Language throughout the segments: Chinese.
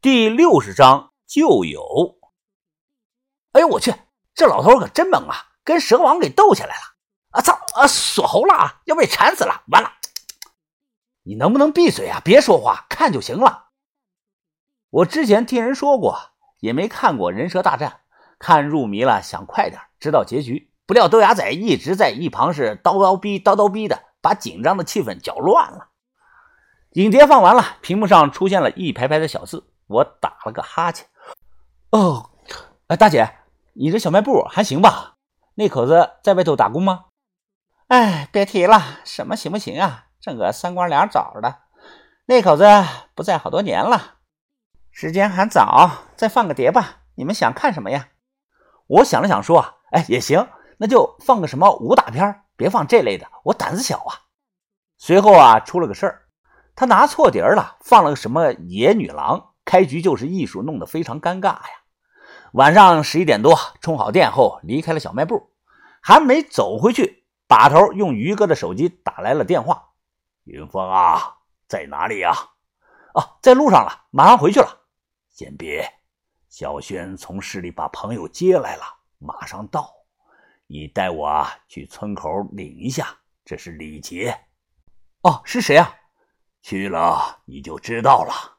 第六十章旧友。哎呦我去，这老头可真猛啊，跟蛇王给斗起来了！啊操啊，锁喉了啊，要被缠死了！完了，你能不能闭嘴啊？别说话，看就行了。我之前听人说过，也没看过人蛇大战，看入迷了，想快点知道结局。不料豆芽仔一直在一旁是叨叨逼叨叨逼的，把紧张的气氛搅乱了。影碟放完了，屏幕上出现了一排排的小字。我打了个哈欠。哦，哎，大姐，你这小卖部还行吧？那口子在外头打工吗？哎，别提了，什么行不行啊？挣个三瓜两枣的。那口子不在好多年了。时间还早，再放个碟吧。你们想看什么呀？我想了想，说：“哎，也行，那就放个什么武打片，别放这类的，我胆子小啊。”随后啊，出了个事儿。他拿错碟了，放了个什么野女郎？开局就是艺术，弄得非常尴尬呀。晚上十一点多，充好电后离开了小卖部，还没走回去，把头用于哥的手机打来了电话：“云峰啊，在哪里呀？”“哦，在路上了，马上回去了。”“先别，小轩从市里把朋友接来了，马上到，你带我去村口领一下，这是礼节。”“哦，是谁啊？”去了你就知道了。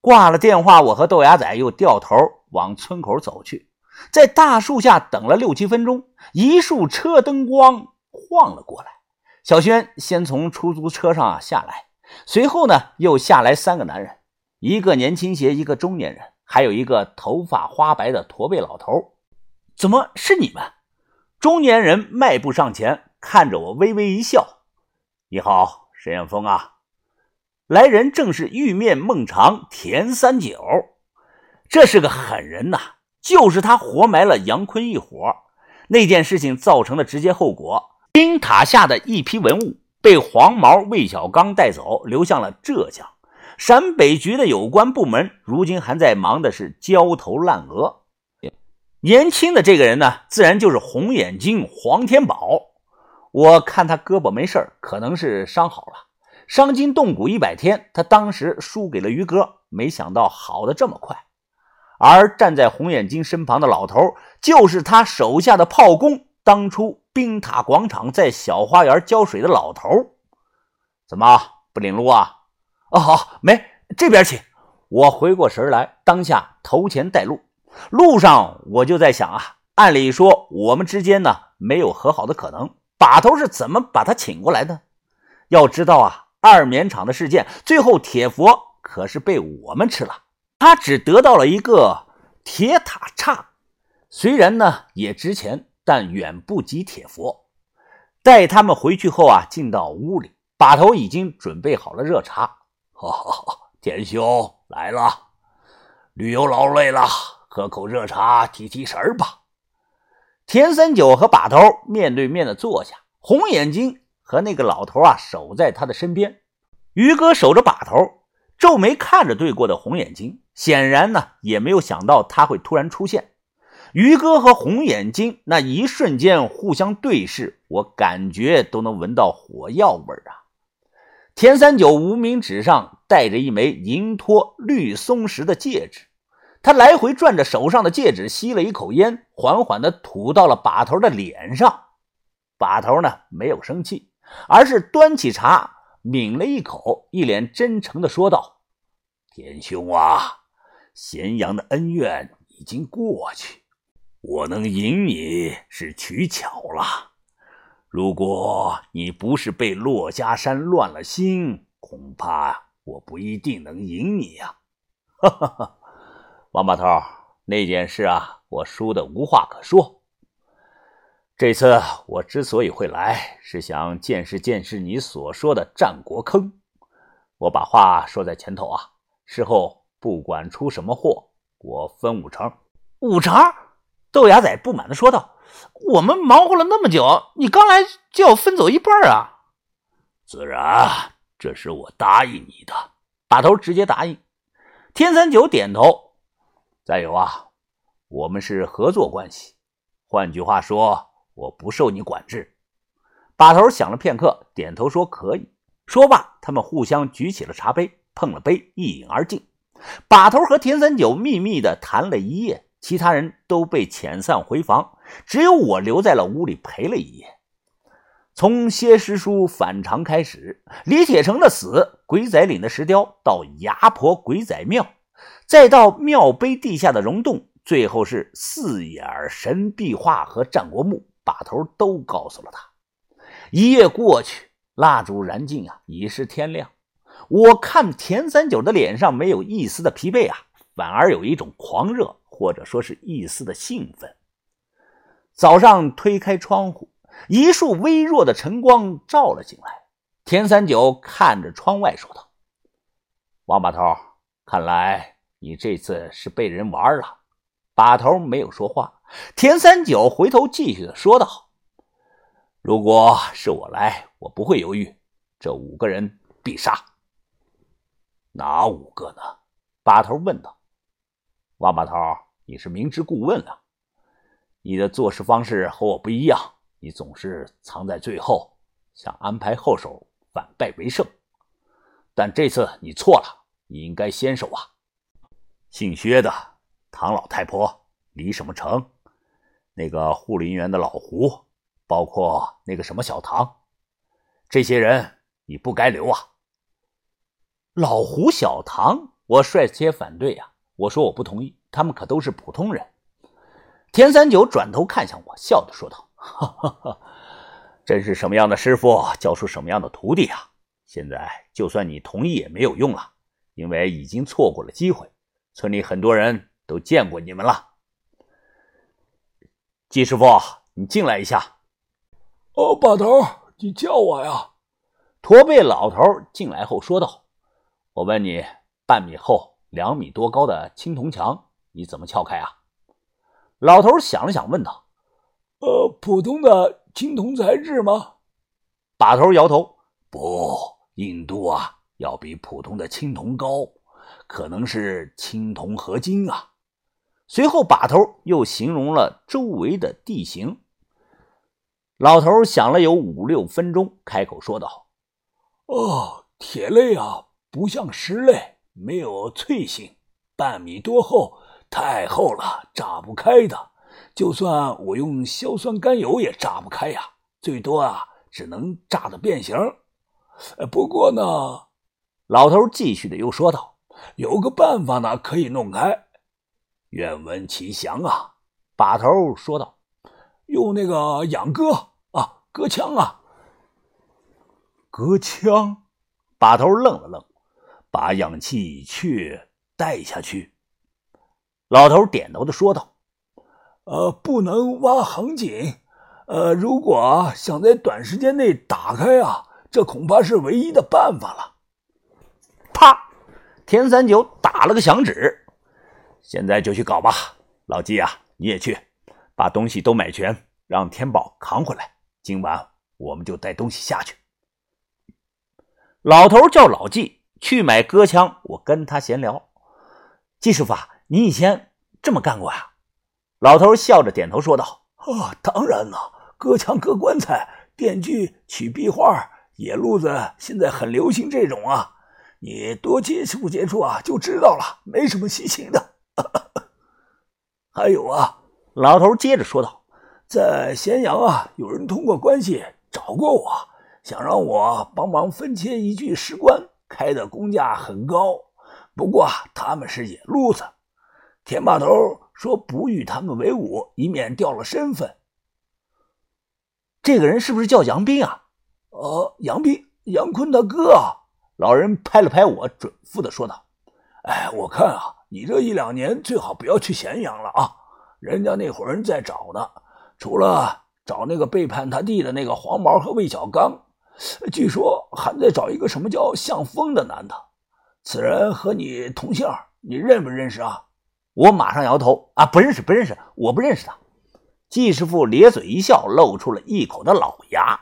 挂了电话，我和豆芽仔又掉头往村口走去，在大树下等了六七分钟，一束车灯光晃了过来。小轩先从出租车上下来，随后呢又下来三个男人，一个年轻些，一个中年人，还有一个头发花白的驼背老头。怎么是你们？中年人迈步上前，看着我微微一笑：“你好，沈远峰啊。”来人正是玉面孟尝田三九，这是个狠人呐！就是他活埋了杨坤一伙。那件事情造成的直接后果，冰塔下的一批文物被黄毛魏小刚带走，流向了浙江。陕北局的有关部门如今还在忙的是焦头烂额。年轻的这个人呢，自然就是红眼睛黄天宝。我看他胳膊没事可能是伤好了。伤筋动骨一百天，他当时输给了于哥，没想到好的这么快。而站在红眼睛身旁的老头，就是他手下的炮工，当初冰塔广场在小花园浇水的老头。怎么不领路啊？哦，好，没这边请。我回过神来，当下头前带路。路上我就在想啊，按理说我们之间呢没有和好的可能，把头是怎么把他请过来的？要知道啊。二棉厂的事件，最后铁佛可是被我们吃了，他只得到了一个铁塔叉，虽然呢也值钱，但远不及铁佛。带他们回去后啊，进到屋里，把头已经准备好了热茶。田兄来了，旅游劳累了，喝口热茶提提神吧。田三九和把头面对面的坐下，红眼睛。和那个老头啊，守在他的身边。于哥守着把头，皱眉看着对过的红眼睛，显然呢也没有想到他会突然出现。于哥和红眼睛那一瞬间互相对视，我感觉都能闻到火药味啊！田三九无名指上戴着一枚银托绿松石的戒指，他来回转着手上的戒指，吸了一口烟，缓缓地吐到了把头的脸上。把头呢没有生气。而是端起茶，抿了一口，一脸真诚的说道：“田兄啊，咸阳的恩怨已经过去，我能赢你是取巧了。如果你不是被骆家山乱了心，恐怕我不一定能赢你呀。”哈哈哈，王把头，那件事啊，我输的无话可说。这次我之所以会来，是想见识见识你所说的战国坑。我把话说在前头啊，事后不管出什么祸，我分五成。五成？豆芽仔不满的说道：“我们忙活了那么久，你刚来就要分走一半啊？”自然，这是我答应你的。把头直接答应。天三九点头。再有啊，我们是合作关系，换句话说。我不受你管制。把头想了片刻，点头说：“可以。”说罢，他们互相举起了茶杯，碰了杯，一饮而尽。把头和田三九秘密的谈了一夜，其他人都被遣散回房，只有我留在了屋里陪了一夜。从谢师叔反常开始，李铁成的死，鬼仔岭的石雕，到牙婆鬼仔庙，再到庙碑地下的溶洞，最后是四眼神壁画和战国墓，把头都告诉了他。一夜过去，蜡烛燃尽啊，已是天亮。我看田三九的脸上没有一丝的疲惫啊，反而有一种狂热，或者说是一丝的兴奋。早上推开窗户，一束微弱的晨光照了进来。田三九看着窗外说道：“王把头，看来你这次是被人玩了。”把头没有说话。田三九回头继续的说道：“如果是我来，我不会犹豫，这五个人必杀。”哪五个呢？把头问道。王八头，你是明知故问啊！你的做事方式和我不一样，你总是藏在最后，想安排后手反败为胜。但这次你错了，你应该先手啊！姓薛的唐老太婆、李什么成，那个护林员的老胡，包括那个什么小唐，这些人你不该留啊！老胡、小唐，我率先反对呀！我说我不同意，他们可都是普通人。田三九转头看向我，笑着说道：“ 哈哈哈，真是什么样的师傅教出什么样的徒弟啊！现在就算你同意也没有用了，因为已经错过了机会。村里很多人都见过你们了。季师傅，你进来一下。哦，把头，你叫我呀？驼背老头进来后说道。我问你，半米厚、两米多高的青铜墙，你怎么撬开啊？老头想了想，问道：“呃，普通的青铜材质吗？”把头摇头：“不，硬度啊要比普通的青铜高，可能是青铜合金啊。”随后，把头又形容了周围的地形。老头想了有五六分钟，开口说道：“哦，铁类啊。”不像石类，没有脆性，半米多厚，太厚了，炸不开的。就算我用硝酸甘油也炸不开呀，最多啊，只能炸的变形。不过呢，老头继续的又说道：“有个办法呢，可以弄开。”愿闻其详啊！把头说道：“用那个养鸽啊，鸽枪啊，鸽枪。”把头愣了愣。把氧气去带下去。老头点头的说道：“呃，不能挖横井。呃，如果想在短时间内打开啊，这恐怕是唯一的办法了。”啪！田三九打了个响指。现在就去搞吧，老季啊，你也去，把东西都买全，让天宝扛回来。今晚我们就带东西下去。老头叫老季。去买割枪，我跟他闲聊。季师傅啊，你以前这么干过呀？老头笑着点头说道：“啊，当然了，割枪、割棺材、电锯、取壁画，野路子现在很流行这种啊。你多接触接触啊，就知道了，没什么稀奇的。还有啊，老头接着说道，在咸阳啊，有人通过关系找过我，想让我帮忙分切一具石棺。”开的工价很高，不过他们是野路子。田把头说不与他们为伍，以免掉了身份。这个人是不是叫杨斌啊？呃，杨斌，杨坤的哥啊。老人拍了拍我，准复的说道：“哎，我看啊，你这一两年最好不要去咸阳了啊，人家那伙人在找呢，除了找那个背叛他弟的那个黄毛和魏小刚。”据说还在找一个什么叫向风的男的，此人和你同姓，你认不认识啊？我马上摇头啊，不认识，不认识，我不认识他。季师傅咧嘴一笑，露出了一口的老牙。